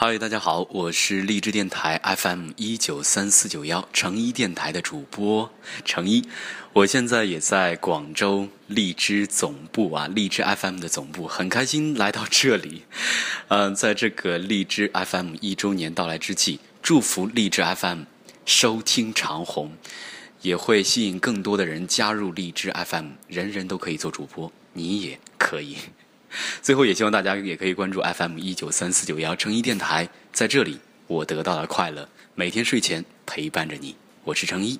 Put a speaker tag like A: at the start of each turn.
A: 嗨，大家好，我是荔枝电台 FM 一九三四九幺成一电台的主播成一，我现在也在广州荔枝总部啊，荔枝 FM 的总部，很开心来到这里。嗯，在这个荔枝 FM 一周年到来之际，祝福荔枝 FM 收听长虹，也会吸引更多的人加入荔枝 FM，人人都可以做主播，你也可以。最后，也希望大家也可以关注 FM 一九三四九幺成一电台，在这里我得到了快乐，每天睡前陪伴着你，我是成一。